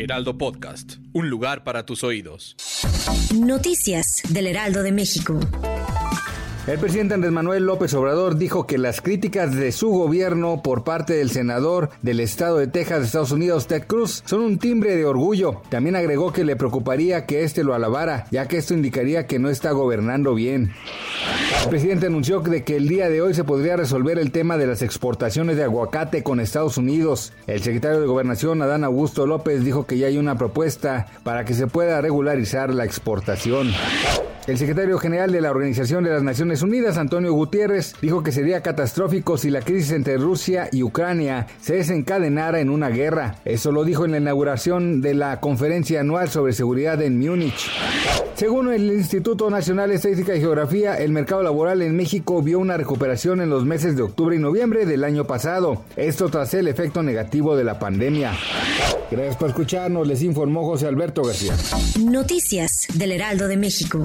Heraldo Podcast, un lugar para tus oídos. Noticias del Heraldo de México. El presidente Andrés Manuel López Obrador dijo que las críticas de su gobierno por parte del senador del estado de Texas de Estados Unidos, Ted Cruz, son un timbre de orgullo. También agregó que le preocuparía que éste lo alabara, ya que esto indicaría que no está gobernando bien. El presidente anunció de que el día de hoy se podría resolver el tema de las exportaciones de aguacate con Estados Unidos. El secretario de Gobernación, Adán Augusto López, dijo que ya hay una propuesta para que se pueda regularizar la exportación. El secretario general de la Organización de las Naciones Unidas, Antonio Gutiérrez, dijo que sería catastrófico si la crisis entre Rusia y Ucrania se desencadenara en una guerra. Eso lo dijo en la inauguración de la conferencia anual sobre seguridad en Múnich. Según el Instituto Nacional de Estadística y Geografía, el mercado laboral en México vio una recuperación en los meses de octubre y noviembre del año pasado. Esto tras el efecto negativo de la pandemia. Gracias por escucharnos, les informó José Alberto García. Noticias del Heraldo de México.